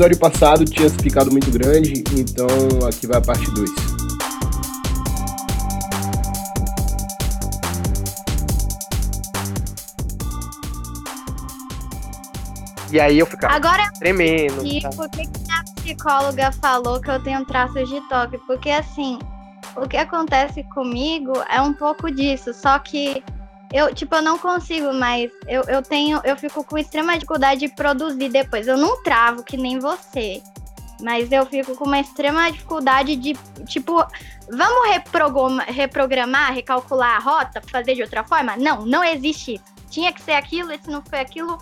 episódio passado tinha ficado muito grande, então aqui vai a parte 2. E aí eu ficava Agora tremendo. E tá? por que que a psicóloga falou que eu tenho traços de toque? Porque assim, o que acontece comigo é um pouco disso, só que eu, tipo, eu não consigo mais. Eu, eu tenho, eu fico com extrema dificuldade de produzir depois. Eu não travo que nem você. Mas eu fico com uma extrema dificuldade de, tipo, vamos reprograma- reprogramar, recalcular a rota, fazer de outra forma? Não, não existe isso. Tinha que ser aquilo, esse não foi aquilo.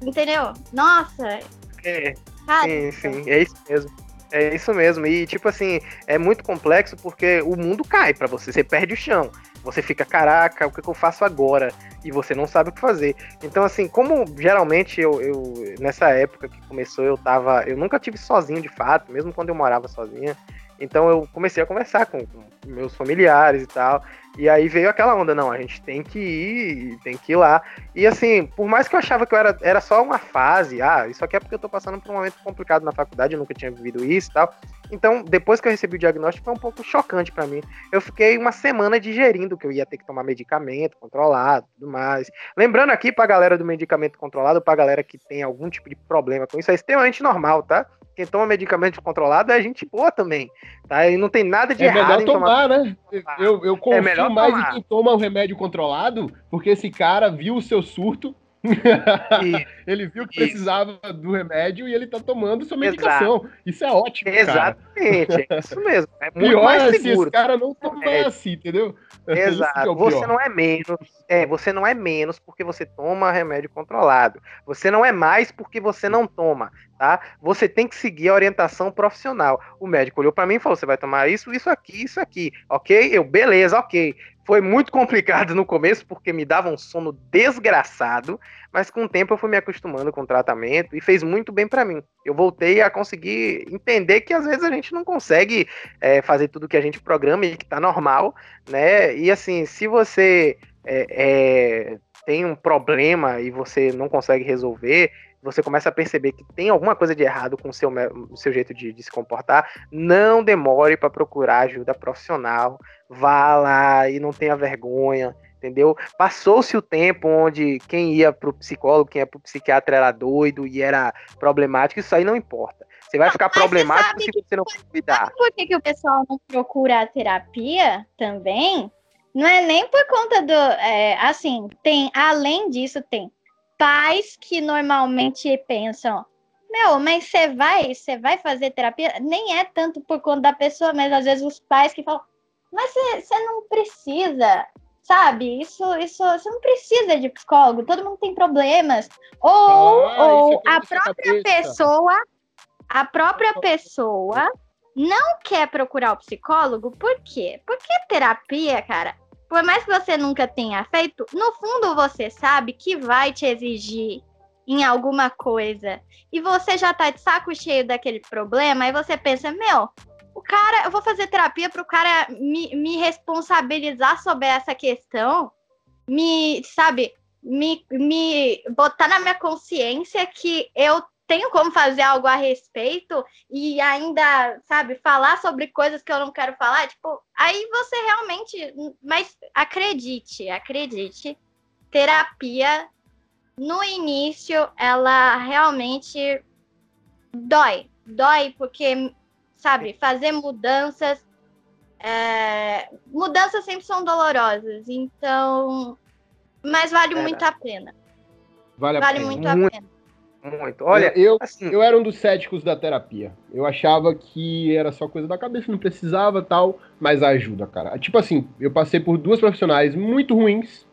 Entendeu? Nossa, É, sim, sim, é isso mesmo. É isso mesmo. E, tipo assim, é muito complexo porque o mundo cai pra você, você perde o chão. Você fica, caraca, o que, que eu faço agora? E você não sabe o que fazer. Então, assim, como geralmente eu, eu nessa época que começou, eu tava. Eu nunca tive sozinho de fato, mesmo quando eu morava sozinha. Então eu comecei a conversar com, com meus familiares e tal. E aí veio aquela onda, não, a gente tem que ir, tem que ir lá. E assim, por mais que eu achava que eu era, era só uma fase, ah, isso aqui é porque eu tô passando por um momento complicado na faculdade, eu nunca tinha vivido isso e tal. Então, depois que eu recebi o diagnóstico, foi um pouco chocante pra mim. Eu fiquei uma semana digerindo que eu ia ter que tomar medicamento controlado tudo mais. Lembrando aqui pra galera do medicamento controlado, pra galera que tem algum tipo de problema com isso, é extremamente normal, tá? Quem toma medicamento controlado é gente boa também, tá? E não tem nada de É errado melhor em tomar. tomar, né? Eu, eu confio melhor mais tomar. em quem toma o remédio controlado, porque esse cara viu o seu surto, E- ele viu que precisava do remédio e ele tá tomando sua medicação. Isso é ótimo, cara. Exatamente, é isso mesmo. É muito Pior mais é se esse seguro. cara não tomar É. assim, entendeu? É Exato. o Você não é menos. É, você não é menos porque você toma remédio controlado. Você não é mais porque você não toma, tá? Você tem que seguir a orientação profissional. O médico olhou pra mim e falou: você vai tomar isso, isso aqui, isso aqui, ok? Eu, beleza, ok. Foi muito complicado no começo porque me dava um sono desgraçado, mas com o tempo eu fui me acostumando com o tratamento e fez muito bem pra mim. Eu voltei a conseguir entender que às vezes a gente não consegue é, fazer tudo que a gente programa e que tá normal, né? E assim, se você é, é, tem um problema e você não consegue resolver, você começa a perceber que tem alguma coisa de errado com o seu, o seu jeito de, de se comportar, não demore para procurar ajuda profissional. Vá lá e não tenha vergonha, entendeu? Passou-se o tempo onde quem ia pro psicólogo, quem ia pro psiquiatra era doido e era problemático, isso aí não importa. Você vai ficar mas problemático se você não cuidar. Sabe por que, que o pessoal não procura a terapia também? Não é nem por conta do. é, assim, tem, além disso, tem pais que normalmente pensam. Meu, mas você vai, você vai fazer terapia? Nem é tanto por conta da pessoa, mas às vezes os pais que falam, mas você não precisa, sabe? Isso, isso, você não precisa de psicólogo, todo mundo tem problemas. Ou, Ah, ou é coisa a própria cabeça. pessoa, a própria pessoa não quer procurar o psicólogo, por quê? Porque terapia, cara, por mais que você nunca tenha feito, no fundo você sabe que vai te exigir em alguma coisa. E você já tá de saco cheio daquele problema, aí você pensa, meu, o cara, eu vou fazer terapia pro cara me, me responsabilizar sobre essa questão, me, sabe, me, me botar na minha consciência que eu tenho como fazer algo a respeito e ainda, sabe, falar sobre coisas que eu não quero falar, tipo, aí você realmente, mas acredite, acredite, terapia no início ela realmente dói, dói porque, sabe, fazer mudanças, é, mudanças sempre são dolorosas, então, mas vale muito a pena, Vale a vale pena. muito a pena. Muito. Olha, eu, assim, eu era um dos céticos da terapia. Eu achava que era só coisa da cabeça, não precisava tal, mas ajuda, cara. Tipo assim, eu passei por duas profissionais muito ruins,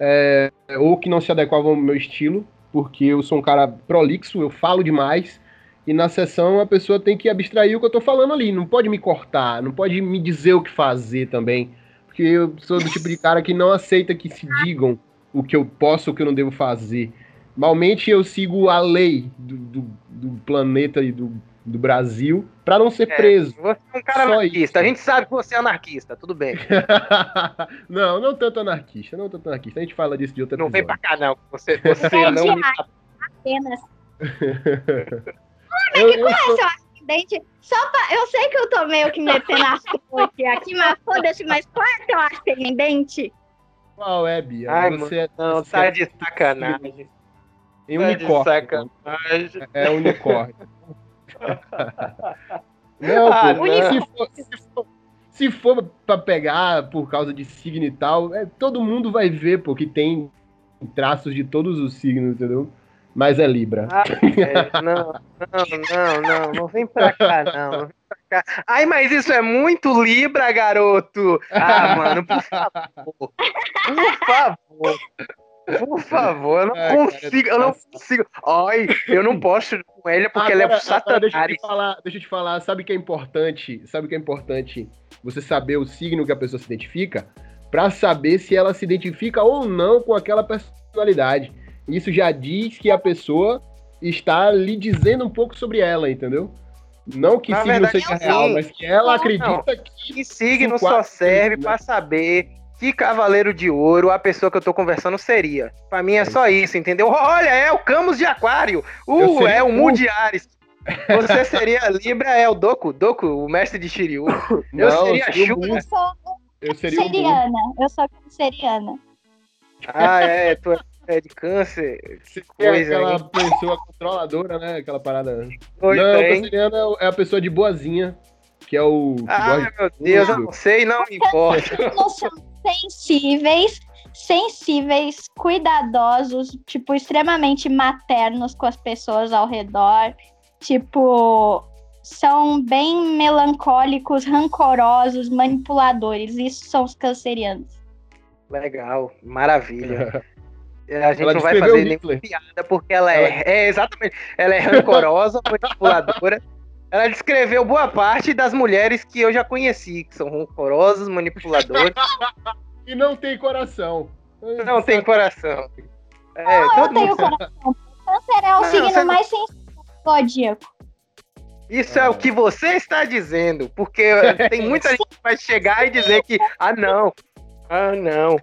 é, ou que não se adequavam ao meu estilo, porque eu sou um cara prolixo, eu falo demais, e na sessão a pessoa tem que abstrair o que eu tô falando ali, não pode me cortar, não pode me dizer o que fazer também, porque eu sou do tipo de cara que não aceita que se digam o que eu posso ou o que eu não devo fazer. Malmente eu sigo a lei do, do, do planeta e do, do Brasil pra não ser É, preso. você é um cara Só anarquista. isso. A gente sabe que você é anarquista, tudo bem. não, não tanto anarquista, não tanto anarquista. A gente fala disso de outro Não vem pra cá, não. Você, você É não me. Apenas Eu, eu sou- Seu ascendente, só pra, eu sei que eu tô meio que metendo as coisas aqui, mas foda-se, mas qual é teu ascendente? Qual é, Bia? Ai, você é, Não, você tá é de sacanagem. Em Tá de unicórnio. sacanagem. É unicórnio. Não, Ah, pô, não. Se, for, se, for, se for pra pegar por causa de signo e tal, é, todo mundo vai ver, pô, que tem traços de todos os signos, entendeu? Mas é Libra. Ah, é, não, não, não, não, não vem pra cá, não. não vem pra cá. Ai, mas isso é muito Libra, garoto. Ah, mano, por favor. Por favor. Por favor, eu não cara, consigo, eu não consigo. Ai, eu não posso com ela porque ela é Agora- agora deixa eu satanás. te falar, deixa eu te falar, sabe o que é importante? Sabe o que é importante? Você saber o signo que a pessoa se identifica pra saber se ela se identifica ou não com aquela personalidade. Isso já diz que a pessoa está lhe dizendo um pouco sobre ela, entendeu? Não que Na signo verdade, seja real, mas que ela Não, acredita que Que signo só serve signos, né? pra saber que cavaleiro de ouro a pessoa que eu tô conversando seria. Pra mim é só isso, entendeu? Olha, é o Camus de Aquário. Eu Uh, seria é o o- Mu de Ares. Você seria Libra, é o Doku, Doku, o mestre de Shiryu. Eu Não, seria seria o Xuxa. Eu sou eu seria um canceriana. Eu sou canceriana. Ah, é, tu é- é de câncer. Você é coisa, aquela hein? pessoa controladora, né? Aquela parada. Pois não, é, é o- é a pessoa de boazinha, que é o. Ah, meu Deus, eu não sei, não me importa. São sensíveis, sensíveis, cuidadosos, tipo, extremamente maternos com as pessoas ao redor. Tipo, são bem melancólicos, rancorosos, manipuladores. Isso são os cancerianos. Legal, maravilha. A gente Ela não vai fazer nenhuma piada porque ela é, é exatamente, ela é rancorosa, manipuladora. Ela descreveu boa parte das mulheres que eu já conheci, que são rancorosas, manipuladoras, E não tem coração. não tem coração. É, Eu todo tenho mundo coração. Câncer é o Não, signo você não- mais sensível zodíaco. Isso é o que você está dizendo, porque tem muita gente que vai chegar e dizer que, ah não, ah não.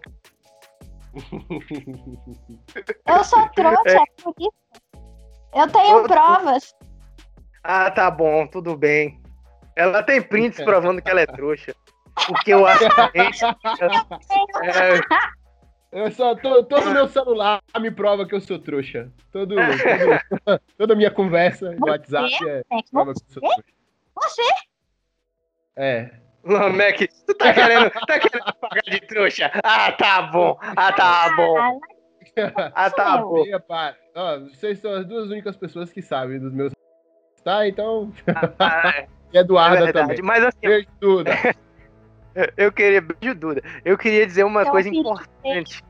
Eu sou trouxa, é por isso. Eu tenho provas. Ah, tá bom, tudo bem. Ela tem prints provando que ela é trouxa. Porque o ascendente. é, Eu só, to- todo meu celular me prova que eu sou trouxa. Todo, todo- toda minha conversa no WhatsApp é prova que eu sou trouxa. Você? É. Lameck, tu tá querendo, tá querendo pagar de trouxa? Ah, tá bom. Ah, tá bom. Ah, tá bom. Ó, vocês são as duas únicas pessoas que sabem dos meus. Tá, então. Ah, E Eduarda é verdade. também. Mas assim, Beijo, Duda. eu queria. Beijo, Duda. Eu queria dizer uma Então, coisa importante.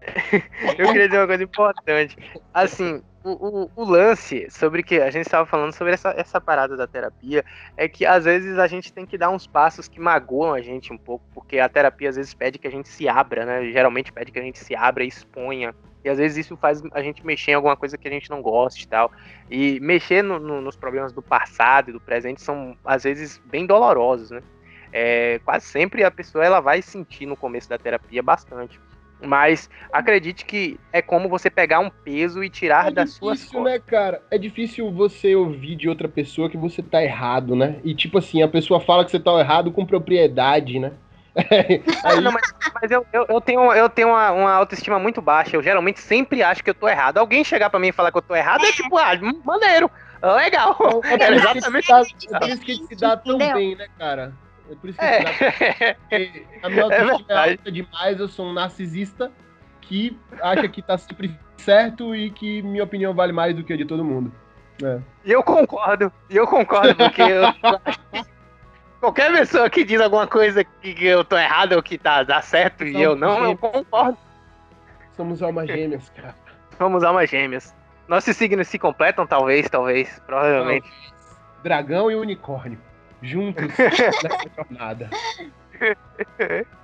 eu queria dizer uma coisa importante. Assim, o, o, o lance sobre que a gente estava falando sobre essa, essa parada da terapia é que às vezes a gente tem que dar uns passos que magoam a gente um pouco, porque a terapia às vezes pede que a gente se abra, né? Geralmente pede que a gente se abra e exponha. E às vezes isso faz a gente mexer em alguma coisa que a gente não gosta e tal. E mexer no- no- nos problemas do passado e do presente são às vezes bem dolorosos, né? É, quase sempre a pessoa ela vai sentir no começo da terapia bastante. Mas acredite que é como você pegar um peso e tirar É das suas difícil, costas. né, cara? É difícil você ouvir de outra pessoa que você tá errado, né? E tipo assim, a pessoa fala que você tá errado com propriedade, né? Ah, Aí, não, mas mas eu, eu, eu tenho, eu tenho uma, uma autoestima muito baixa. Eu geralmente sempre acho que eu tô errado. Alguém chegar pra mim e falar que eu tô errado é tipo, ah, maneiro, legal. é isso que exatamente se dá- é por isso que se dá tão Entendeu? bem, né, cara? É por isso que É. Porque a minha autoestima é, verdade. alta demais, eu sou um narcisista que acha que tá sempre certo e que minha opinião vale mais do que a de todo mundo. E eu concordo, e eu concordo, porque eu qualquer pessoa que diz alguma coisa que que eu tô errado ou que tá, dá certo e eu não, eu concordo. Somos almas gêmeas, cara. Vamos almas gêmeas. Nossos signos se completam, talvez, talvez, provavelmente. Dragão e unicórnio. Juntos nessa jornada.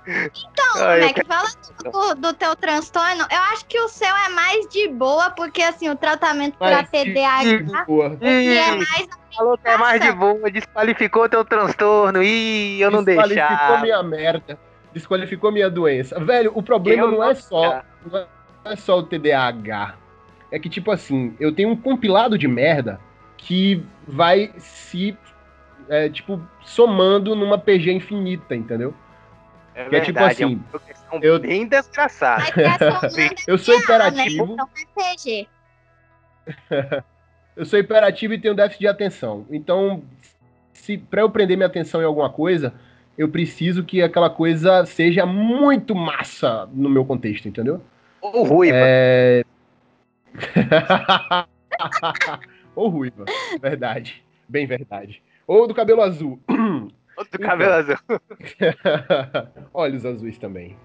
Então, Ah, eu Mac, falando do, do teu transtorno, eu acho que o seu é mais de boa, porque assim, o tratamento para TDAH Boa. é mais falou que é mais de boa, desqualificou teu transtorno. Ih, eu não Desqualificou deixava. minha merda. Desqualificou minha doença. Velho, o problema Eu não é não só não é- não é só o TDAH. É que, tipo assim, eu tenho um compilado de merda que vai se, é, tipo, somando numa PG infinita, entendeu? É Que é tipo verdade, assim, uma progressão eu- bem desgraçada. Tá somando Eu sou né? hiperativo, Então é PG. eu sou hiperativo e tenho déficit de atenção. Então, se para eu prender minha atenção em alguma coisa, eu preciso que aquela coisa seja muito massa no meu contexto, entendeu? Ou ruiva. É... Ou ruiva, verdade. Bem verdade. Ou do cabelo azul. Outro cabelo azul. Olhos azuis também.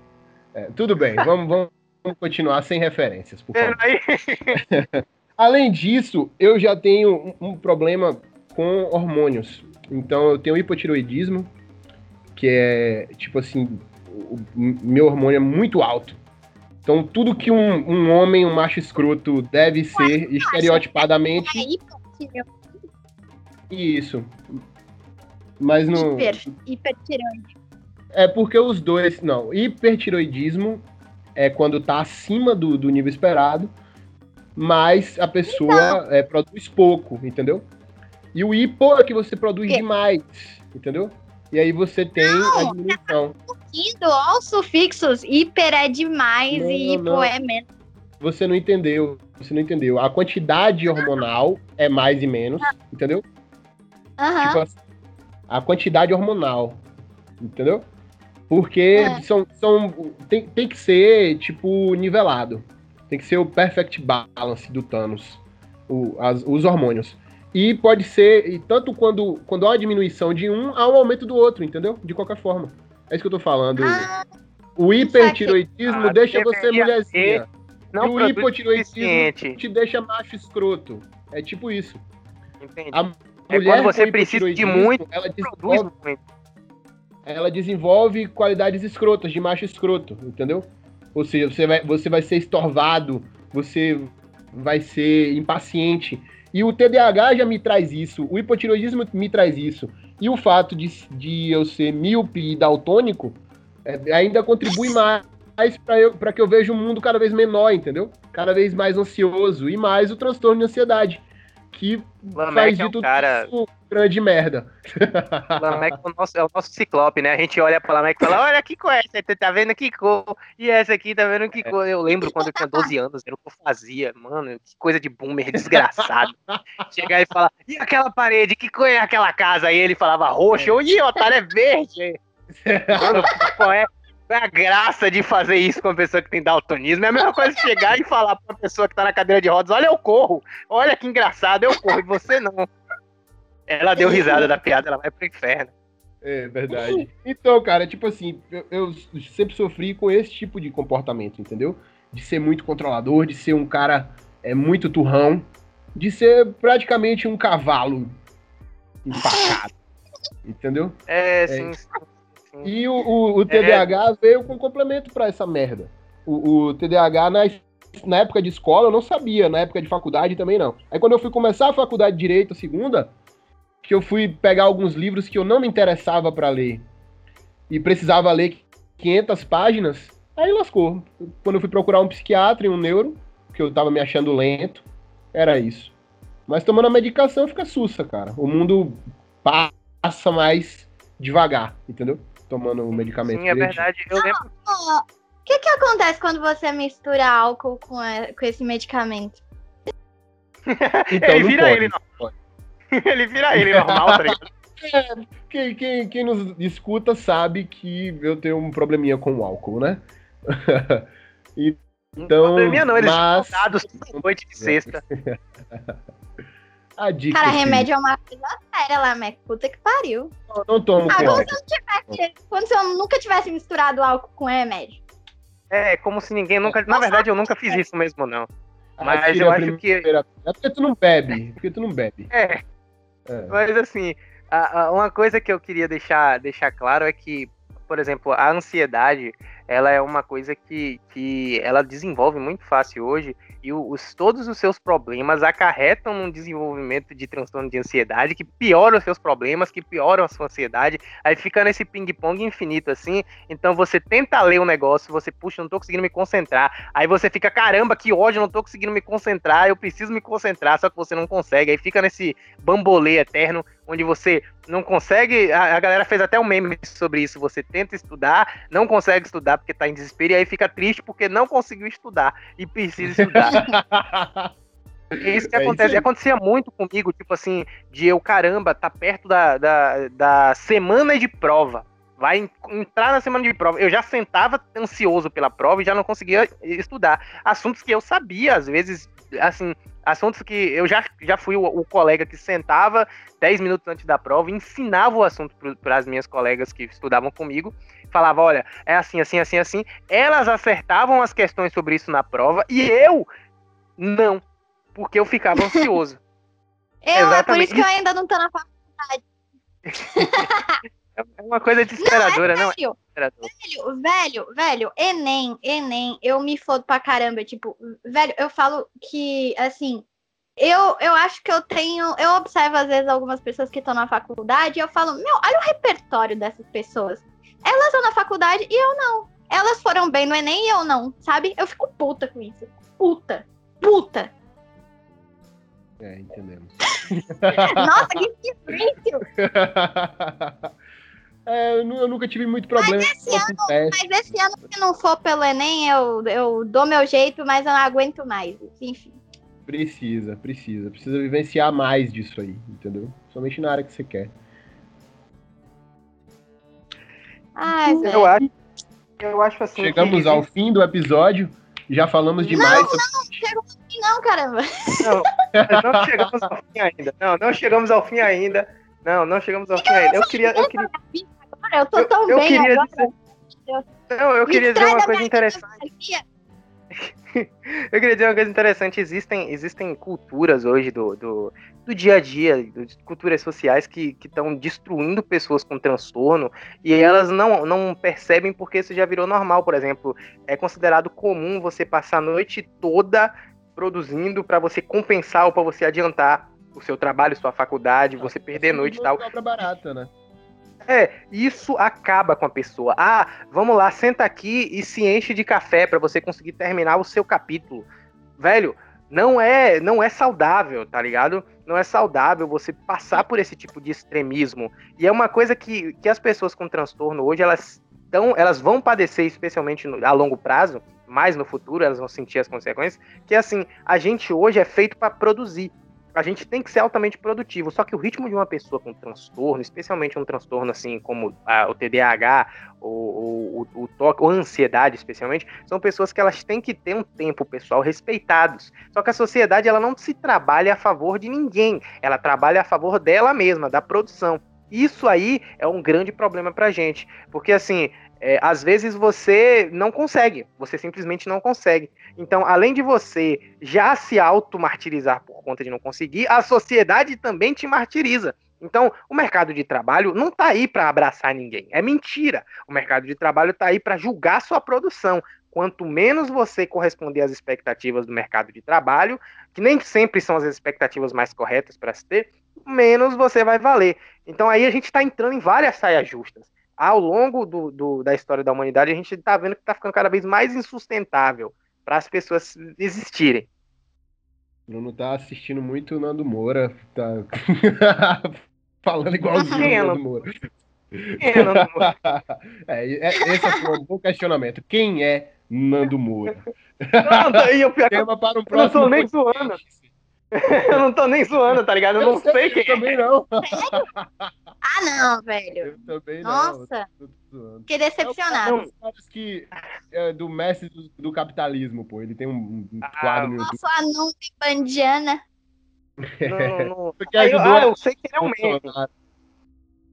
É, tudo bem, vamos, vamos continuar sem referências, por favor. Aí, Além disso, eu já tenho um, um problema com hormônios. Então, eu tenho hipotiroidismo, que é, tipo assim, o, meu hormônio é muito alto. Então, tudo que um, um homem, um macho escroto, deve ser estereotipadamente hiper, isso. Mas no. hiper, hipertireoide. É porque os dois. Não, hipertiroidismo é quando tá acima do, do nível esperado, mas a pessoa é, produz pouco, entendeu? E o hipo é que você produz É. demais, entendeu? E aí você tem a diminuição. Indo aos sufixos, hiper é demais Não, e hipo não. é menos. Você não entendeu. Você não entendeu. A quantidade hormonal é mais e menos, entendeu? Aham. Tipo assim, a quantidade hormonal, entendeu? Porque É. são, são tem, tem que ser, tipo, nivelado. Tem que ser o perfect balance do Thanos, o- as- os hormônios. E pode ser, e tanto quando, quando há uma diminuição de um, há um aumento do outro, entendeu? De qualquer forma. É isso que eu tô falando. Ah, o hipertiroidismo Ah, deixa você mulherzinha. não e o hipotiroidismo suficiente. te deixa macho escroto. É tipo isso. Entende? A É quando você precisa de muito, ela produz muito. ela desenvolve qualidades escrotas, de macho escroto, entendeu? Ou seja, você vai, você vai ser estorvado, você vai ser impaciente. E o TDAH já me traz isso, o hipotiroidismo me traz isso. E o fato de, de eu ser míope e daltônico é, ainda contribui mais para que eu veja um mundo cada vez menor, entendeu? Cada vez mais ansioso e mais o transtorno de ansiedade, que faz Lameck de é um cara. isso grande merda. Lameck é o nosso, é o nosso ciclope, né? A gente olha pra Lameck e fala: Olha que cor é essa? Tá vendo que cor? E essa aqui tá vendo que cor? Eu lembro quando eu tinha 12 anos, era o que eu fazia, mano. Que coisa de boomer desgraçado. Chegar e falar: E aquela parede? Que cor é aquela casa? Aí ele falava roxo. Ih, otário, é verde. Mano, qual é? É a graça de fazer isso com uma pessoa que tem daltonismo? É a mesma coisa chegar e falar pra uma pessoa que tá na cadeira de rodas: Olha, eu corro. Olha que engraçado, eu corro. E você não. Ela deu risada da piada, ela vai pro inferno. É verdade. Então, cara, tipo assim, eu, eu sempre sofri com esse tipo de comportamento, entendeu? De ser muito controlador, de ser um cara é, muito turrão, de ser praticamente um cavalo empacado, entendeu? É, sim, sim, sim. E o, o- o TDAH veio com complemento pra essa merda. O, o TDAH na, na época de escola eu não sabia, na época de faculdade também não. Aí quando eu fui começar a faculdade de Direito, segunda, que eu fui pegar alguns livros que eu não me interessava pra ler e precisava ler 500 páginas, aí lascou. Quando eu fui procurar um psiquiatra e um neuro, que eu tava me achando lento, era isso. Mas tomando a medicação fica sussa, cara. O mundo passa mais devagar, entendeu? Tomando o medicamento. Sim, é verdade. Eu lembro. O que que acontece quando você mistura álcool com, a- com esse medicamento? Então, ele não vira pode. ele, não. ele vira ele normal, tá ligado? Quem, quem, quem nos escuta sabe que eu tenho um probleminha com o álcool, né? então, Pandemia não, eles mas dados noite de sexta. A dica Cara, remédio é uma coisa séria lá, Mac. Puta que pariu. eu não tomo Ah, com como se, eu não tivesse, como se eu nunca tivesse misturado álcool com remédio. É, como se ninguém nunca. Na verdade, eu nunca fiz isso mesmo, não. Mas Atira eu acho que. É porque tu não bebe. Porque tu não bebe. É, É. mas assim, a- a- uma coisa que eu queria deixar, deixar claro é que, por exemplo, a ansiedade ela é uma coisa que, que ela desenvolve muito fácil hoje e os, todos os seus problemas acarretam num desenvolvimento de transtorno de ansiedade que piora os seus problemas, que pioram a sua ansiedade, aí fica nesse ping-pong infinito assim. Então você tenta ler um negócio, você puxa, não tô conseguindo me concentrar, aí você fica, caramba, que ódio, não tô conseguindo me concentrar, eu preciso me concentrar, só que você não consegue, aí fica nesse bambolê eterno onde você não consegue. A, a, galera fez até um meme sobre isso. Você tenta estudar, não consegue estudar porque tá em desespero, e aí fica triste porque não conseguiu estudar e precisa estudar. É isso que é acontece. Isso Acontecia muito comigo, tipo assim, de eu, caramba, tá perto da, da, da semana de prova. Vai entrar na semana de prova. Eu já sentava ansioso pela prova e já não conseguia estudar. Assuntos que eu sabia, às vezes, assim, assuntos que eu já, já fui o, o colega que sentava 10 minutos antes da prova e ensinava o assunto para as minhas colegas que estudavam comigo. Falava, olha, é assim, assim, assim, assim. Elas acertavam as questões sobre isso na prova e eu não, porque eu ficava ansioso. eu, Exatamente. é por isso que eu ainda não tô na faculdade. É uma coisa desesperadora, não, é, não é? Velho, velho, velho, Enem, Enem, eu me fodo pra caramba. Tipo, velho, eu falo que, assim, eu, eu acho que eu tenho. Eu observo, às vezes, algumas pessoas que estão na faculdade e eu falo, meu, olha o repertório dessas pessoas. Elas estão na faculdade e eu não. Elas foram bem no Enem e eu não, sabe? Eu fico puta com isso. Puta. Puta. É, entendemos. Nossa, que difícil! É, eu, nunca tive muito problema mas esse, ano, mas esse ano, se não for pelo Enem, eu, eu dou meu jeito, mas eu não aguento mais. Enfim. Precisa, precisa. Precisa vivenciar mais disso aí, entendeu? Somente na área que você quer. Ai, eu acho, eu acho assim. Chegamos que... ao fim do episódio. Já falamos demais. Não, sobre... não, chegamos ao fim, não, caramba. Não, não chegamos ao fim ainda. Não, não chegamos ao fim ainda. Não, não chegamos ao fim ainda. Eu queria. Eu queria eu tô tão eu, eu bem queria agora. Dizer... Não, eu queria dizer uma coisa interessante. eu queria dizer uma coisa interessante. Existem, existem culturas hoje do, do, do dia a dia, culturas sociais que estão destruindo pessoas com transtorno e elas não, não percebem porque isso já virou normal. Por exemplo, é considerado comum você passar a noite toda produzindo para você compensar ou para você adiantar o seu trabalho, sua faculdade, você perder noite e tal. barata, né? É, isso acaba com a pessoa. Ah, vamos lá, senta aqui e se enche de café para você conseguir terminar o seu capítulo. Velho, não é, não é saudável, tá ligado? Não é saudável você passar por esse tipo de extremismo. E é uma coisa que, que as pessoas com transtorno hoje, elas tão, elas vão padecer especialmente no, a longo prazo, mais no futuro, elas vão sentir as consequências, que assim, a gente hoje é feito para produzir a gente tem que ser altamente produtivo. Só que o ritmo de uma pessoa com transtorno, especialmente um transtorno assim como a, o TDAH, ou, o, toque, ou a ansiedade, especialmente, são pessoas que elas têm que ter um tempo pessoal respeitados. Só que a sociedade ela não se trabalha a favor de ninguém, ela trabalha a favor dela mesma, da produção. Isso aí é um grande problema pra gente, porque assim, é, às vezes você não consegue, você simplesmente não consegue. Então, além de você já se auto-martirizar por conta de não conseguir, a sociedade também te martiriza. Então, o mercado de trabalho não está aí para abraçar ninguém. É mentira. O mercado de trabalho está aí para julgar sua produção. Quanto menos você corresponder às expectativas do mercado de trabalho, que nem sempre são as expectativas mais corretas para se ter, menos você vai valer. Então, aí a gente está entrando em várias saias justas ao longo do, do, da história da humanidade, a gente está vendo que está ficando cada vez mais insustentável para as pessoas existirem. Bruno tá assistindo muito o Nando Moura, tá falando igualzinho Quem é Nando Moura. Quem é Nando Moura? é, é, esse é um bom questionamento. Quem é Nando Moura? Não, eu pior Tema para um próximo eu não tô nem zoando. eu não tô nem zoando, tá ligado? Eu, eu não sei, sei quem é. também não. Ah, não, velho. Eu também Nossa. não. Que decepcionado. É que é do mestre do, do, capitalismo, pô. Ele tem um, um ah, quadro no YouTube. Nossa, anúncio bandiana. Não, não. Aí, ah, eu sei que ele é um meme.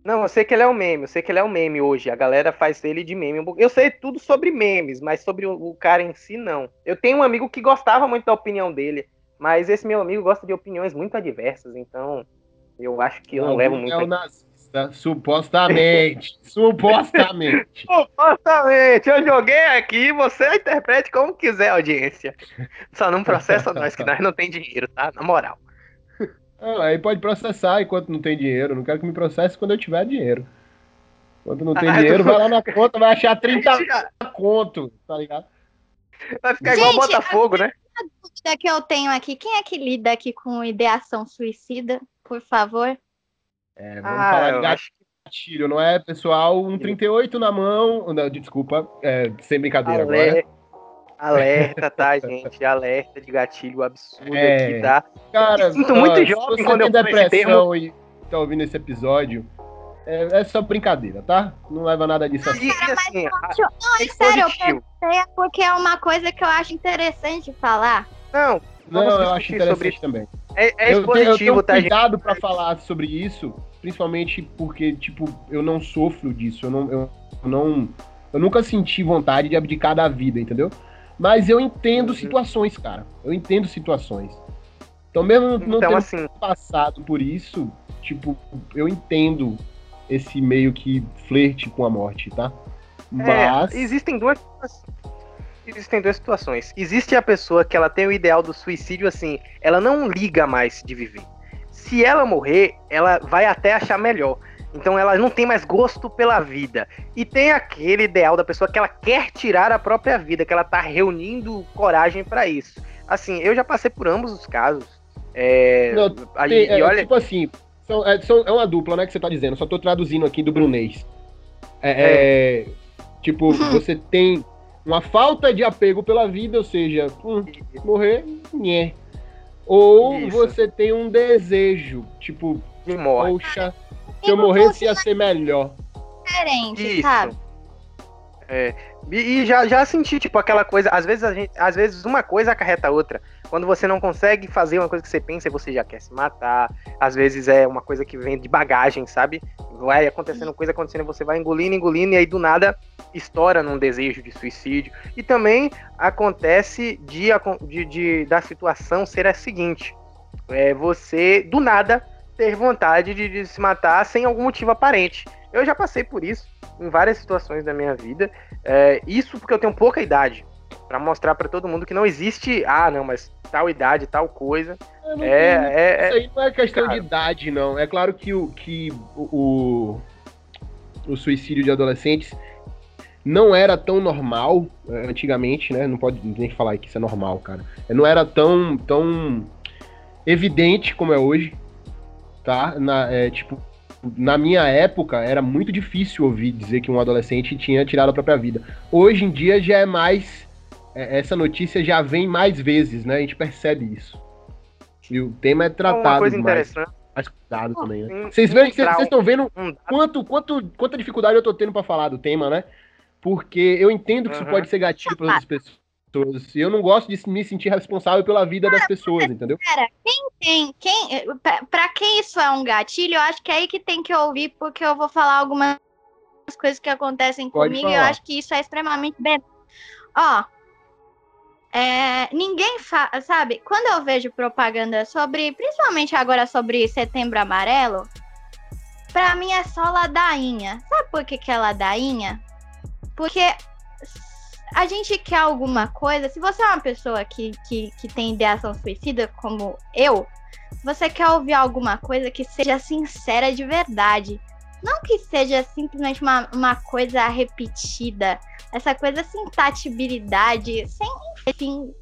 Não, eu sei que ele é um meme, eu sei que ele é um meme hoje. A galera faz ele de meme. Eu sei tudo sobre memes, mas sobre o, o cara em si, não. Eu tenho um amigo que gostava muito da opinião dele, mas esse meu amigo gosta de opiniões muito adversas, então eu acho que eu não levo muito. É o nazista. Suposta, supostamente. supostamente. Supostamente. Eu joguei aqui, você interprete como quiser, audiência. Só não processa nós, que nós não tem dinheiro, tá? Na moral. Ah, aí pode processar enquanto não tem dinheiro. Não quero que me processe quando eu tiver dinheiro. Quando não tem ah, dinheiro, vai lá na conta, vai achar 30 conto, tá ligado? Vai ficar Gente, igual Botafogo, né? A dúvida que eu tenho aqui, quem é que lida aqui com ideação suicida, por favor? É, vamos ah, falar de gatilho, não é, pessoal? Um 38 na mão. Não, desculpa, é, sem brincadeira agora. Alerta, tá, gente? Alerta de gatilho absurdo é, aqui, tá? Cara, eu sinto muito jovem quando eu depressão e tá ouvindo esse episódio. É, é, só brincadeira, tá? Não leva nada disso assim. assim acho... Não, é sério, eu pensei é porque é uma coisa que eu acho interessante falar. Não, não, eu acho interessante também. É, é eu, tenho, eu tenho tá, cuidado para falar sobre isso, principalmente porque, tipo, eu não sofro disso, eu não, eu não, eu nunca senti vontade de abdicar da vida, entendeu? Mas eu entendo uhum. situações, cara. Eu entendo situações. Então, mesmo não então, tendo assim... passado por isso, tipo, eu entendo esse meio que flerte com a morte, tá? É, Mas. É, existem duas existem duas situações. Existe a pessoa que ela tem o ideal do suicídio assim, ela não liga mais de viver. Se ela morrer, ela vai até achar melhor. Então ela não tem mais gosto pela vida. E tem aquele ideal da pessoa que ela quer tirar a própria vida, que ela tá reunindo coragem para isso. Assim, eu já passei por ambos os casos. É, não, tem, é, olha... Tipo assim, são, é, são, é uma dupla, né, que você tá dizendo. Só tô traduzindo aqui do Brunês. É, é. é tipo, você tem uma falta de apego pela vida, ou seja, hum, morrer, nhé. Ou Isso. você tem um desejo, tipo, de morte. poxa, se eu morresse ia ser melhor. Diferente, Isso. sabe? É, e já, já senti, tipo, aquela coisa, às vezes, a gente, às vezes uma coisa acarreta a outra. Quando você não consegue fazer uma coisa que você pensa, você já quer se matar. Às vezes é uma coisa que vem de bagagem, sabe? Vai acontecendo coisa acontecendo, você vai engolindo, engolindo, e aí do nada estoura num desejo de suicídio. E também acontece de, de, de da situação ser a seguinte: é você, do nada, ter vontade de, de se matar sem algum motivo aparente. Eu já passei por isso em várias situações da minha vida. É, isso porque eu tenho pouca idade para mostrar para todo mundo que não existe, ah, não, mas tal idade, tal coisa. É, é, é, isso aí não é questão cara. de idade, não. É claro que o, que o, o suicídio de adolescentes não era tão normal é, antigamente, né? Não pode nem falar que isso é normal, cara. Não era tão, tão evidente como é hoje, tá? Na, é, tipo, na minha época era muito difícil ouvir dizer que um adolescente tinha tirado a própria vida. Hoje em dia já é mais é, essa notícia já vem mais vezes, né? A gente percebe isso. E o tema é tratado Uma coisa mais, mais cuidado também, né? Vocês veem que vocês estão vendo quanto, quanto, quanta dificuldade eu tô tendo para falar do tema, né? Porque eu entendo que isso pode ser gatilho para outras pessoas. E eu não gosto de me sentir responsável pela vida das pessoas, entendeu? Cara, quem tem, quem, para quem isso é um gatilho, eu acho que é aí que tem que ouvir, porque eu vou falar algumas coisas que acontecem Pode comigo falar. e eu acho que isso é extremamente bem. Ó, é, ninguém sabe, quando eu vejo propaganda sobre, principalmente agora sobre setembro amarelo, pra mim é só ladainha. Sabe por que, que é ladainha? Porque a gente quer alguma coisa. Se você é uma pessoa que, que, que tem ideação suicida, como eu, você quer ouvir alguma coisa que seja sincera de verdade. Não que seja simplesmente uma, uma coisa repetida, essa coisa sem tatibilidade, sem, enfim,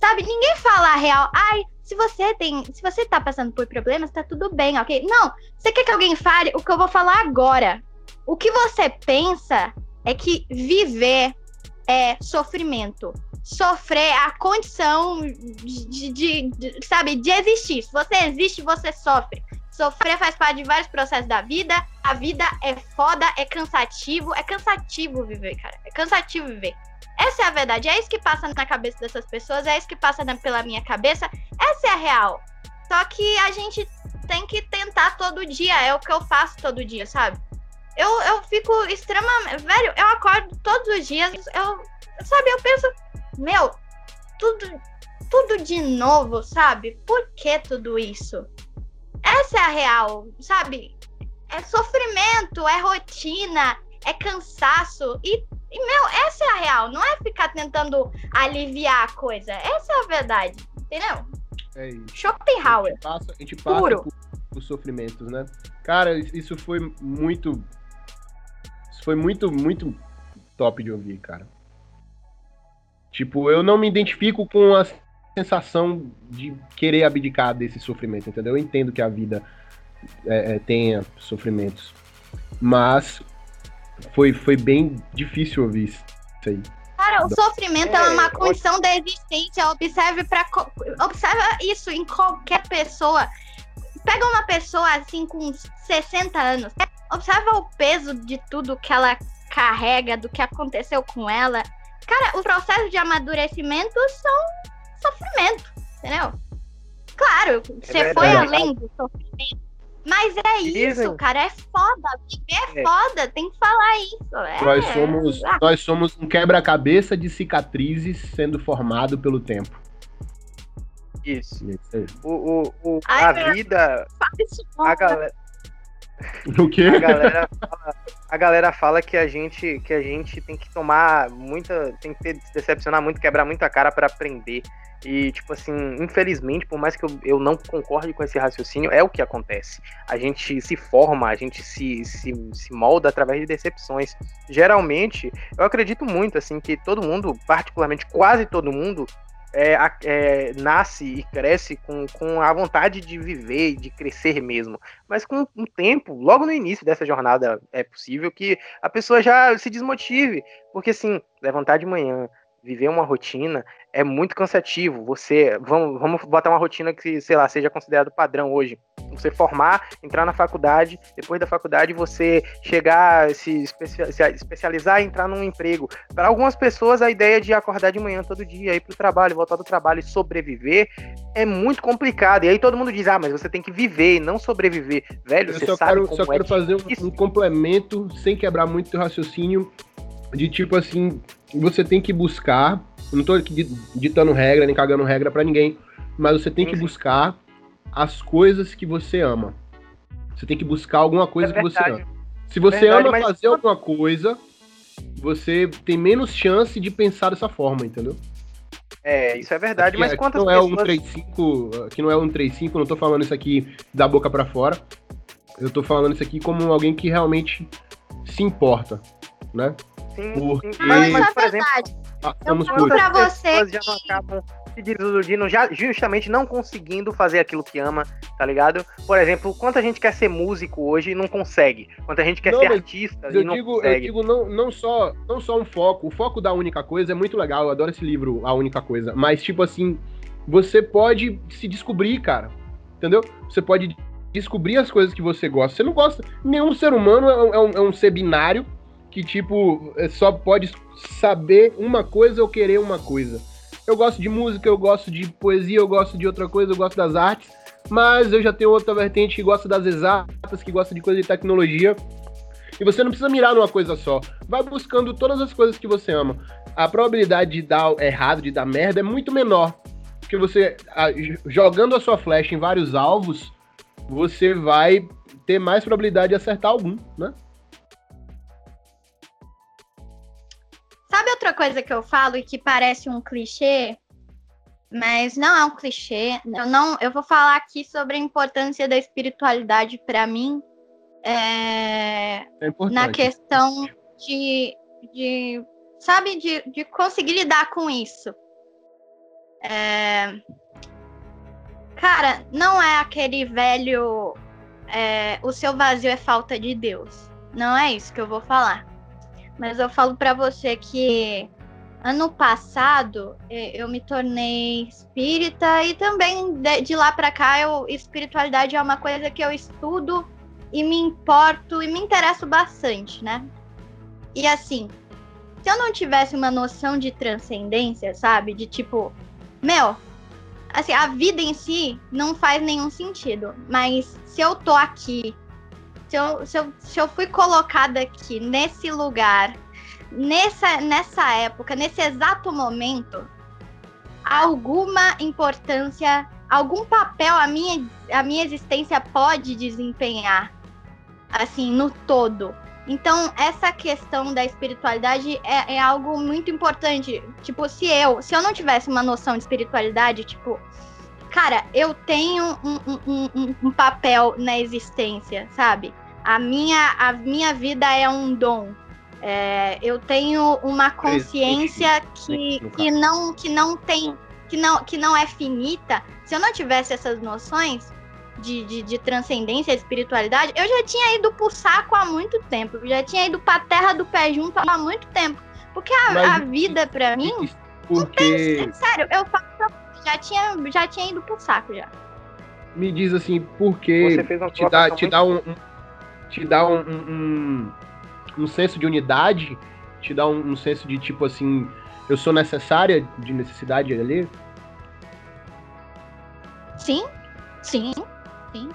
sabe? Ninguém fala a real. Ai, se você tem, se você tá passando por problemas, tá tudo bem, ok? Não, você quer que alguém fale o que eu vou falar agora. O que você pensa é que viver é sofrimento. Sofrer a condição de, de, de, sabe, de existir. Se você existe, você sofre. Sofrer faz parte de vários processos da vida. A vida é foda, é cansativo. É cansativo viver, cara. É cansativo viver. Essa é a verdade. É isso que passa na cabeça dessas pessoas. É isso que passa na, pela minha cabeça. Essa é a real. Só que a gente tem que tentar todo dia. É o que eu faço todo dia, sabe? Eu, eu fico extremamente. Velho, eu acordo todos os dias. Eu, sabe, eu penso, meu, tudo, tudo de novo, sabe? Por que tudo isso? Essa é a real, sabe? é sofrimento, é rotina, é cansaço. E, e, meu, essa é a real. Não é ficar tentando aliviar a coisa. Essa é a verdade. Entendeu? É isso. Schopenhauer. A gente passa, a gente passa Puro. por, por sofrimentos, né? Cara, isso foi muito. Foi muito, muito top de ouvir, cara. Tipo, eu não me identifico com a sensação de querer abdicar desse sofrimento, entendeu? Eu entendo que a vida é, é, tenha sofrimentos. Mas foi, foi bem difícil ouvir isso aí. Cara, o sofrimento é, É, uma condição da existência. Observe para observa isso em qualquer pessoa. Pega uma pessoa assim com uns 60 anos. Observa o peso de tudo que ela carrega, do que aconteceu com ela. Cara, os processos de amadurecimento são sofrimento, entendeu? Claro, você foi verdade. além do sofrimento. Mas é isso, cara, é foda. Viver é É. foda, tem que falar isso. É. Nós somos, Ah, nós somos um quebra-cabeça de cicatrizes sendo formado pelo tempo. Isso. Isso. O, o, o- Ai, a vida, a galera, O quê? a galera fala, a galera fala que a gente que a gente tem que tomar muita, tem que se decepcionar muito, quebrar muita cara pra aprender. E, tipo assim, infelizmente, por mais que eu, eu não concorde com esse raciocínio, é o que acontece. A gente se forma, a gente se, se, se molda através de decepções. Geralmente, eu acredito muito, assim, que todo mundo, particularmente quase todo mundo, é, é, nasce e cresce com, com a vontade de viver e de crescer mesmo. Mas com o tempo, logo no início dessa jornada, é possível que a pessoa já se desmotive. Porque, assim, levantar de manhã, viver uma rotina é muito cansativo. Você, vamos, vamos botar uma rotina que, sei lá, seja considerado padrão hoje. Você formar, entrar na faculdade, depois da faculdade você chegar, se, especia- se especializar e entrar num emprego. Para algumas pessoas, a ideia de acordar de manhã todo dia, ir para o trabalho, voltar do trabalho e sobreviver é muito complicado. E aí todo mundo diz, ah, mas você tem que viver e não sobreviver. Velho, Eu você só sabe quero, como só é quero fazer um, um complemento sem quebrar muito teu raciocínio de tipo assim, você tem que buscar, eu não tô aqui di- ditando regra, nem cagando regra pra ninguém, mas você tem que buscar as coisas que você ama. Você tem que buscar alguma coisa É que você ama. Se você Verdade, ama mas- fazer alguma coisa, você tem menos chance de pensar dessa forma, entendeu? É, isso é verdade, Aqui- mas aqui quantas não é pessoas... um 35, que não é um 35, não tô falando isso aqui da boca pra fora. Eu tô falando isso aqui como alguém que realmente se importa, né? Sim, Porque- sim. Não, Mas, mas, é por exemplo, verdade. Passamos Eu quantas você pessoas já que- não acabam se desiludindo, já, justamente não conseguindo fazer aquilo que ama, tá ligado? Por exemplo, quanta gente quer ser músico hoje e não consegue. Quanta gente quer Não, ser artista Mas e eu não digo, eu consegue. digo não, não, só, não só um foco. O foco da única coisa é muito legal. Eu adoro esse livro, A Única Coisa. Mas, tipo assim, você pode se descobrir, cara. Entendeu? Você pode descobrir as coisas que você gosta. Você não gosta. Nenhum ser humano é um, é um, é um ser binário que, tipo, é só pode saber uma coisa ou querer uma coisa. Eu gosto de música, eu gosto de poesia, eu gosto de outra coisa, eu gosto das artes. Mas eu já tenho outra vertente que gosta das exatas, que gosta de coisa de tecnologia. E você não precisa mirar numa coisa só. Vai buscando todas as coisas que você ama. A probabilidade de dar errado, de dar merda, é muito menor. Porque você, jogando a sua flecha em vários alvos, você vai ter mais probabilidade de acertar algum, né? Outra coisa que eu falo e que parece um clichê? Mas não é um clichê. Eu, não, eu vou falar aqui sobre a importância da espiritualidade para mim é, É na questão de, de sabe, de, de conseguir lidar com isso. É, cara, não é aquele velho. é, o seu vazio é falta de Deus. Não é isso que eu vou falar. Mas eu falo pra você que ano passado eu me tornei espírita e também de, lá pra cá eu, espiritualidade é uma coisa que eu estudo e me importo e me interesso bastante, né? E assim, se eu não tivesse uma noção de transcendência, sabe? De tipo, meu, assim, a vida em si não faz nenhum sentido, mas se eu tô aqui, se eu, se eu, se eu fui colocada aqui nesse lugar, nessa, nessa época, nesse exato momento, alguma importância, algum papel a minha, a minha existência pode desempenhar. assim, no todo. Então, essa questão da espiritualidade é, é, algo muito importante. Tipo, se eu, se eu não tivesse uma noção de espiritualidade, tipo, cara, eu tenho um, um, um, um papel na existência, sabe? A minha, a minha vida é um dom. É, eu tenho uma consciência que, que, não, que não tem, que não, que não é finita. Se eu não tivesse essas noções, de, de, de transcendência, de espiritualidade, eu já tinha ido pro saco há muito tempo. Eu já tinha ido pra terra do pé junto há muito tempo. Porque a, a vida, pra mim. Porque... Tem, sério, eu faço, já tinha, já tinha ido pro saco já. Me diz assim, porque te dá, te dá um, um, te dá um, um, um, senso de unidade, te dá um, um senso de tipo assim, eu sou necessária, de necessidade ali? Sim, sim. Sim.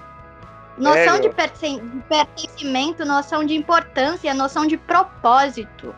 Noção é, de, perten de pertencimento, noção de importância, noção de propósito.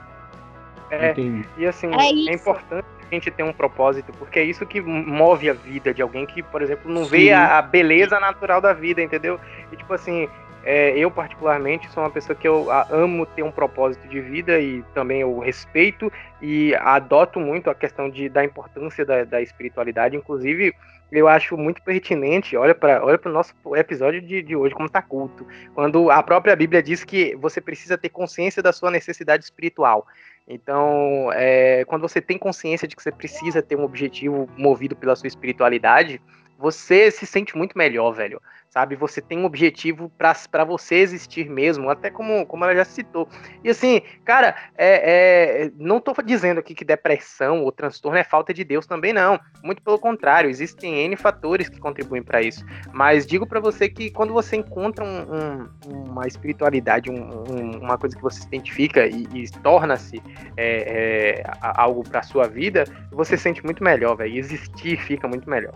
É, Entendi. e assim, é, é, importante a gente ter um propósito, porque é isso que move a vida de alguém que, por exemplo, não Sim. vê a, a, beleza natural da vida, entendeu? E tipo assim, é, eu particularmente sou uma pessoa que eu amo ter um propósito de vida e também eu respeito e adoto muito a questão de, da importância da, da espiritualidade, inclusive eu acho muito pertinente, olha para olha o nosso episódio de, de hoje, como está culto, quando a própria Bíblia diz que você precisa ter consciência da sua necessidade espiritual. Então, é, quando você tem consciência de que você precisa ter um objetivo movido pela sua espiritualidade, você se sente muito melhor, velho sabe? Você tem um objetivo para você existir mesmo, até como, como ela já citou. E assim, cara, é, é, não tô dizendo aqui que depressão ou transtorno é falta de Deus também, não. Muito pelo contrário, existem N fatores que contribuem para isso. Mas digo para você que quando você encontra um, um, uma espiritualidade, um, uma coisa que você se identifica e, e torna-se é, é algo para sua vida, você se sente muito melhor, velho. Existir fica muito melhor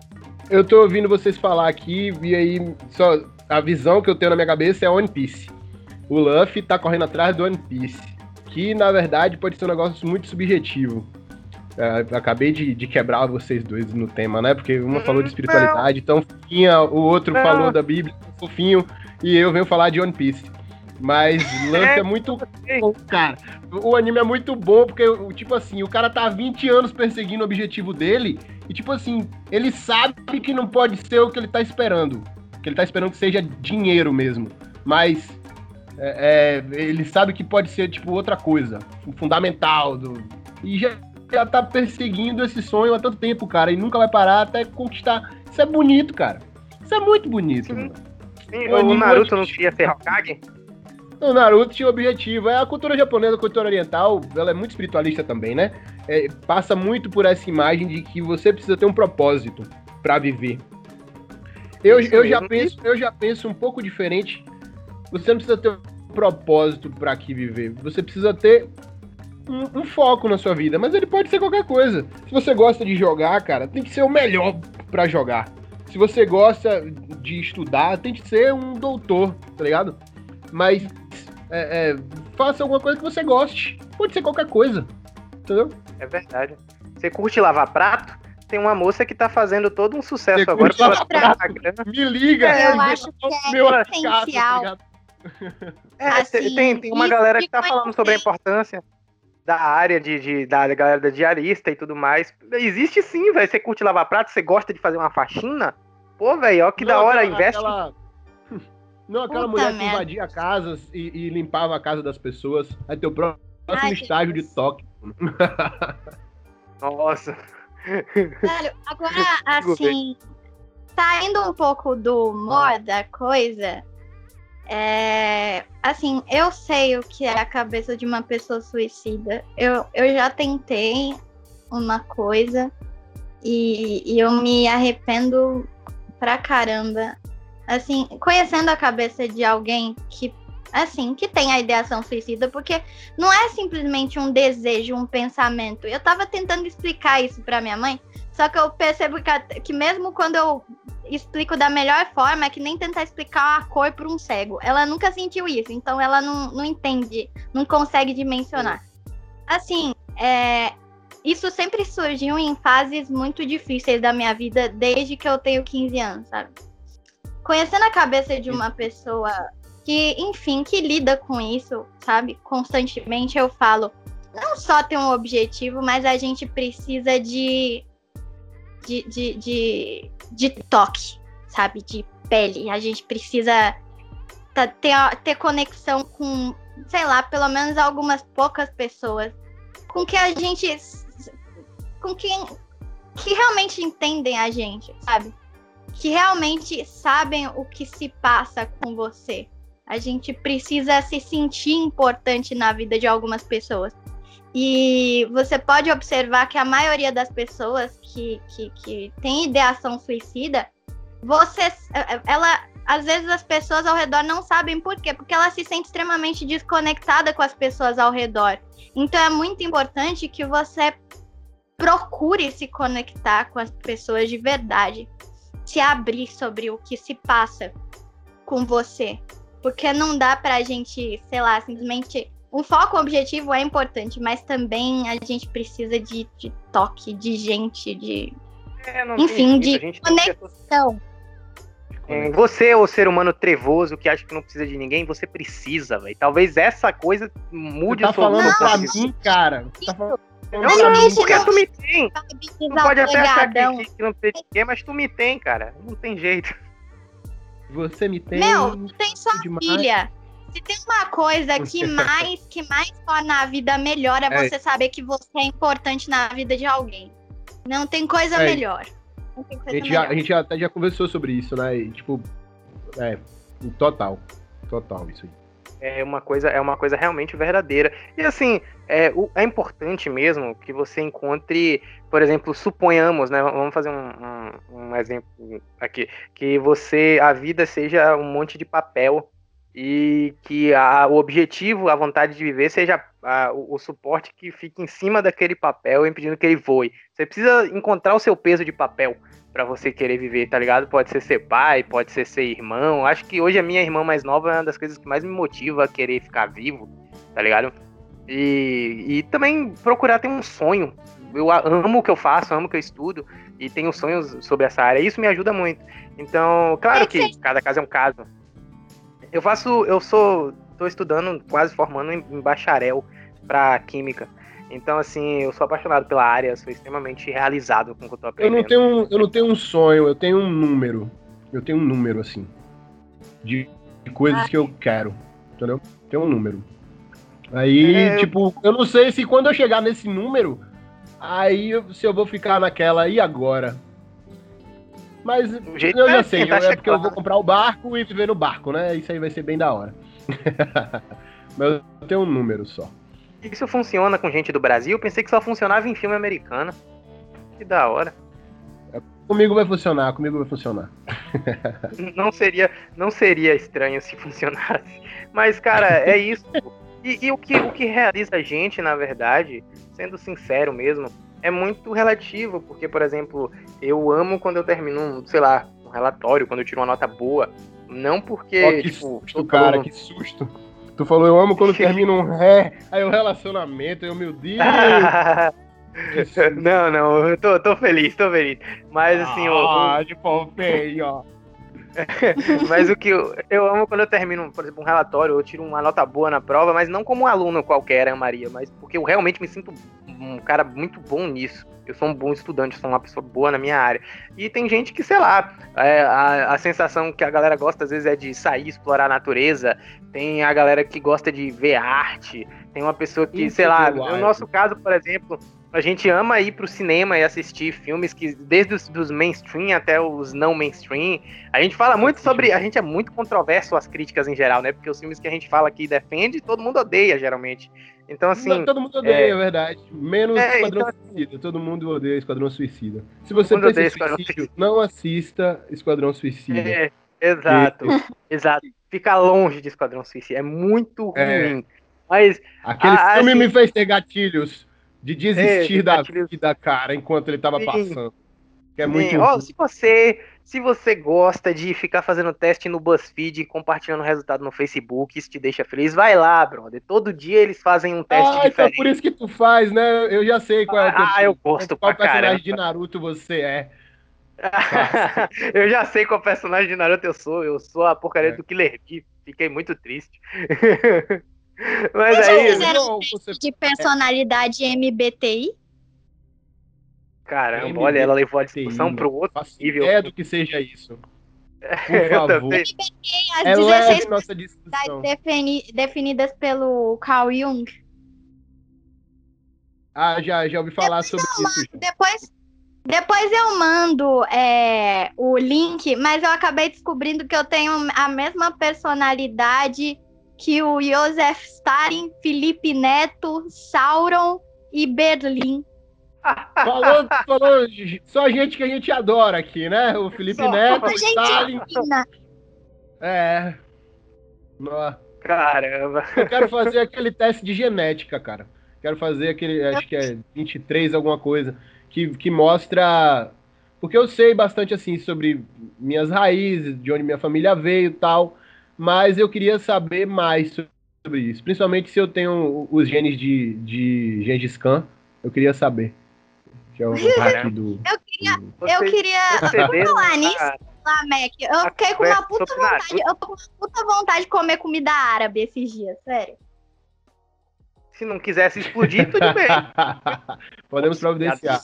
eu tô ouvindo vocês falar aqui, e aí só a visão que eu tenho na minha cabeça é One Piece. O Luffy tá correndo atrás do One Piece. Que na verdade pode ser um negócio muito subjetivo. É, acabei de, de, quebrar vocês dois no tema, né? Porque uma falou de espiritualidade, então fofinha, o outro falou da Bíblia, fofinho, e eu venho falar de One Piece. Mas Luffy é, é muito bom, cara. O anime é muito bom, porque, tipo assim, o cara tá 20 anos perseguindo o objetivo dele, e tipo assim, ele sabe que não pode ser o que ele tá esperando. Que ele tá esperando que seja dinheiro mesmo. Mas é, é, ele sabe que pode ser, tipo, outra coisa. Fundamental. Do... E já, já tá perseguindo esse sonho há tanto tempo, cara. E nunca vai parar até conquistar. Isso é bonito, cara. Isso é muito bonito, Sim. Sim, o Naruto não queria ser Hokage? O Naruto tinha objetivo. É a cultura japonesa, a cultura oriental, ela é muito espiritualista também, né? É, passa muito por essa imagem de que você precisa ter um propósito para viver. Eu, eu, já penso, eu já penso um pouco diferente. Você não precisa ter um propósito para aqui viver. Você precisa ter um, um, foco na sua vida, mas ele pode ser qualquer coisa. Se você gosta de jogar, cara, tem que ser o melhor para jogar. Se você gosta de estudar, tem que ser um doutor, tá ligado? Mas é, é, faça alguma coisa que você goste. Pode ser qualquer coisa. Entendeu? É verdade. Você curte lavar prato? Tem uma moça que tá fazendo todo um sucesso Você agora pela Instagram. Me liga, é, eu acho que é meu essencial. Tá é, assim, tem, tem uma galera que tá falando sobre a importância da área de, de, da galera da diarista e tudo mais. Existe sim, velho. Você curte lavar prato, você gosta de fazer uma faxina? Pô, velho, ó que Não, da hora, aquela, investe. Aquela... Não, aquela Puta mulher merda. que invadia casas e, e, limpava a casa das pessoas. Aí teu próximo Ai, estágio de toque. Nossa. Velho, agora, assim, saindo um pouco do humor da coisa, é, assim, eu sei o que é a cabeça de uma pessoa suicida. Eu, eu já tentei uma coisa e, e eu me arrependo pra caramba. Assim, conhecendo a cabeça de alguém que assim, que tem a ideação suicida, porque não é simplesmente um desejo, um pensamento. Eu tava tentando explicar isso para minha mãe, só que eu percebo que, que mesmo quando eu explico da melhor forma, é que nem tentar explicar a cor para um cego. Ela nunca sentiu isso, então ela não, não entende, não consegue dimensionar. Assim, é, isso sempre surgiu em fases muito difíceis da minha vida, desde que eu tenho 15 anos, sabe? conhecendo a cabeça de uma pessoa que, enfim, que lida com isso, sabe? Constantemente eu falo, não só ter um objetivo, mas a gente precisa de de, de, de, de toque, sabe? De pele. A gente precisa ter, ter conexão com, sei lá, pelo menos algumas poucas pessoas. Com que a gente. Com quem. Que realmente entendem a gente, sabe? Que realmente sabem o que se passa com você. A gente precisa se sentir importante na vida de algumas pessoas. E você pode observar que a maioria das pessoas que, que, que tem ideação suicida, você, ela, às vezes as pessoas ao redor não sabem por quê, porque ela se sente extremamente desconectada com as pessoas ao redor. Então é muito importante que você procure se conectar com as pessoas de verdade, se abrir sobre o que se passa com você, porque não dá pra gente, sei lá, simplesmente um foco objetivo é importante, mas também a gente precisa de, de toque, de gente, de. É, enfim, de conexão. Você é o ser humano trevoso que acha que não precisa de ninguém, você precisa, velho. Talvez essa coisa mude você tá falando não, pra mim, cara. Você tá falando não, não, porque tu me tem. Tu pode até achar que, que não precisa de ninguém, mas tu me tem, cara. Não tem jeito. Você me tem. Meu, tu tem sua demais. filha. Se tem uma coisa que mais, que mais torna a vida melhor é, é, você saber que você é importante na vida de alguém. Não tem coisa é. melhor. Tem coisa a, gente melhor. Já, a gente até já conversou sobre isso, né? E, tipo, é, total. Total, isso aí. É uma coisa, é uma coisa realmente verdadeira. E assim, é, é importante mesmo que você encontre, por exemplo, suponhamos, né? Vamos fazer um, um, um exemplo aqui, que você, a vida seja um monte de papel e que a, o objetivo, a vontade de viver seja a, o, o, suporte que fique em cima daquele papel, impedindo que ele voe. Você precisa encontrar o seu peso de papel para você querer viver, tá ligado? Pode ser ser pai, pode ser ser irmão. Acho que hoje a minha irmã mais nova é uma das coisas que mais me motiva a querer ficar vivo, tá ligado? E, e também procurar ter um sonho. Eu amo o que eu faço, amo o que eu estudo e tenho sonhos sobre essa área. Isso me ajuda muito. Então, claro que cada caso é um caso. Eu faço, eu sou, tô estudando, quase formando em, em bacharel para química. Então, assim, eu sou apaixonado pela área, sou extremamente realizado com o que eu tô aprendendo. Eu não tenho, eu não tenho um sonho, eu tenho um número. Eu tenho um número, assim, de, de coisas ah. que eu quero, entendeu? Tem um número. Aí, é, tipo, eu não sei se quando eu chegar nesse número, aí se eu vou ficar naquela, e agora? Mas eu já é sei, é porque eu vou comprar o barco e viver no barco, né? Isso aí vai ser bem da hora. Mas eu tenho um número só. Isso funciona com gente do Brasil? Eu pensei que só funcionava em filme americano. Que da hora. É, comigo vai funcionar, comigo vai funcionar. não seria, não seria estranho se funcionasse. Mas, cara, é isso. E, e, o, que, o que realiza a gente, na verdade, sendo sincero mesmo, é muito relativo, porque, por exemplo, eu amo quando eu termino um, sei lá, um relatório, quando eu tiro uma nota boa. Não porque, oh, que tipo, susto, cara, que susto. Tu falou, eu amo quando termina um ré, aí o um relacionamento, eu, meu Deus. não, não, eu tô, tô feliz, tô feliz. Mas assim, ah, de pau feio, ó. mas o que eu, eu amo quando eu termino, por exemplo, um relatório, eu tiro uma nota boa na prova, mas não como um aluno qualquer, Ana Maria, mas porque eu realmente me sinto um cara muito bom nisso. Eu sou um bom estudante, sou uma pessoa boa na minha área. E tem gente que, sei lá, é, a, a sensação que a galera gosta às vezes é de sair, explorar a natureza. Tem a galera que gosta de ver arte. Tem uma pessoa que, Isso sei lá, no nosso caso, por exemplo, a gente ama ir pro cinema e assistir filmes que, desde os dos mainstream até os não mainstream, a gente fala muito sobre. A gente é muito controverso as críticas em geral, né? Porque os filmes que a gente fala aqui defende, todo mundo odeia, geralmente. Então, assim. Não, todo mundo odeia, é, é verdade. Menos é, Esquadrão então, assim, Suicida. Todo mundo odeia Esquadrão Suicida. Se você pensa suicídio, não assista Esquadrão Suicida. É, exato. Exato. Fica longe de Esquadrão Suicida. É muito é. ruim. Mas. Aquele a, filme assim, me fez ter gatilhos de desistir é, da vida, cara, enquanto ele tava Sim. passando. Que é muito. Oh, se você se você gosta de ficar fazendo teste no BuzzFeed e compartilhando o resultado no Facebook, isso te deixa feliz, vai lá, brother. Todo dia eles fazem um teste ah, diferente. Então por isso que tu faz, né? Eu já sei qual é Ah, eu gosto Qual personagem caramba. de Naruto você é. eu já sei qual personagem de Naruto eu sou. Eu sou a porcaria é. do Killer Bee. Fiquei muito triste. Mas Vocês aí, fizeram Não, você- de personalidade MBTI? caramba, olha, ela levou a discussão pro outro faço nível. ideia do que seja isso. Por favor. E as É 16 leve nossa discussão. defini- definidas pelo Carl Jung. Ah, já, já ouvi falar sobre isso. já. Depois, depois eu mando é, o link, mas eu acabei descobrindo que eu tenho a mesma personalidade que o Joseph Stalin, Felipe Neto, Sauron e Berlim. Falou, falou só gente que a gente adora aqui, né? O Felipe Só. Neto, o Stalin. fina. É. Caramba. Eu quero fazer aquele teste de genética, cara. Quero fazer aquele, acho que é 23 alguma coisa, que, que mostra. Porque eu sei bastante assim sobre minhas raízes, de onde minha família veio e tal, mas eu queria saber mais sobre isso. Principalmente se eu tenho os genes de, de Gengis Khan, eu queria saber. Que é o do. Eu queria, do- eu queria perceberam falar nisso. lá, Mac. Eu fiquei com uma puta vontade. Eu tô com uma puta vontade de comer comida árabe esses dias, sério. Se não quisesse explodir, tudo bem. Podemos providenciar.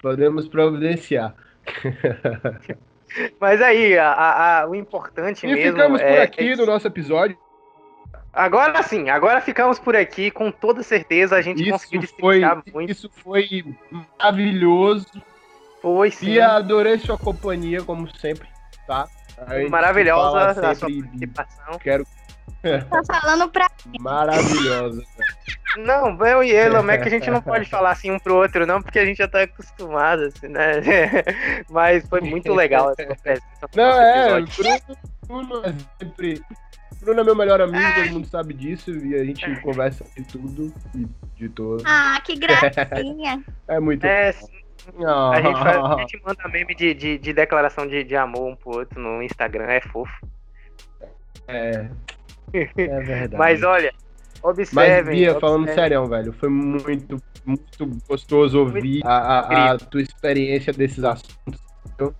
Podemos providenciar. Mas aí, a- a- o importante E mesmo ficamos por é, aqui é no nosso episódio. Agora sim, agora ficamos por aqui. Com toda certeza a gente conseguiu Isso foi, destrinchar muito. isso foi maravilhoso. Foi sim. E adorei sua companhia, como sempre, tá? A Maravilhosa a sua participação. Quero Tá falando pra. maravilhosa. Não, eu e ele, Mac, a gente não pode falar assim um pro outro, não, porque a gente já tá acostumado, assim, né? Mas foi muito legal essa no Não, é, episódio. Bruno, é sempre. Bruno é meu melhor amigo, todo mundo sabe disso, e a gente conversa de tudo e de todo. Ah, que gracinha. É muito. É, sim, a gente, faz- a gente manda meme de, de, de declaração de, de amor um pro outro no Instagram, é fofo. É. É verdade. Mas olha, Mas, observem. Bia, falando observem. sério, velho, foi muito, muito gostoso ouvir a, a- a tua experiência desses assuntos. entendeu?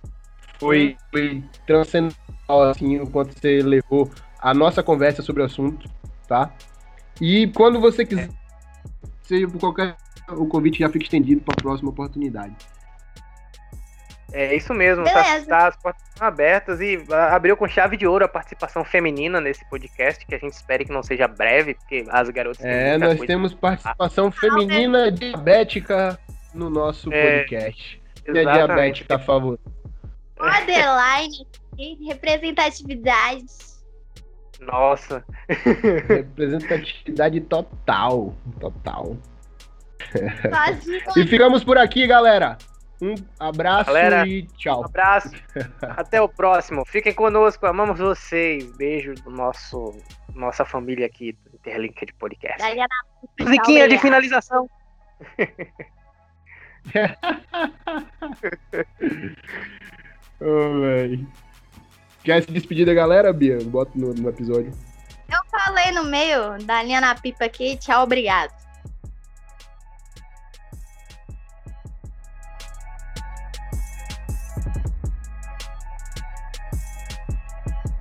Foi, foi transcendental, assim, o quanto você levou a nossa conversa sobre o assunto, tá? E quando você quiser, seja por qualquer. O convite já fica estendido para a próxima oportunidade. É isso mesmo, tá, tá- as portas estão abertas e ah, abriu com chave de ouro a participação feminina nesse podcast, que a gente espere que não seja breve, porque as garotas É, nós temos participação feminina diabética no nosso É, podcast. Minha diabética favorita. Borderline, representatividade. Nossa, Representatividade total. Total. E ficamos por aqui, galera. Um abraço Galera, e um tchau. abraço. Até o próximo. Fiquem conosco, amamos vocês. Beijo do nosso nossa família aqui do Interlinked Podcast. Daliana, Musiquinha de finalização. Oh. Quer se despedir da galera, Bia? Bota no, no episódio. Eu falei no meio da linha na pipa aqui. Tchau, obrigado.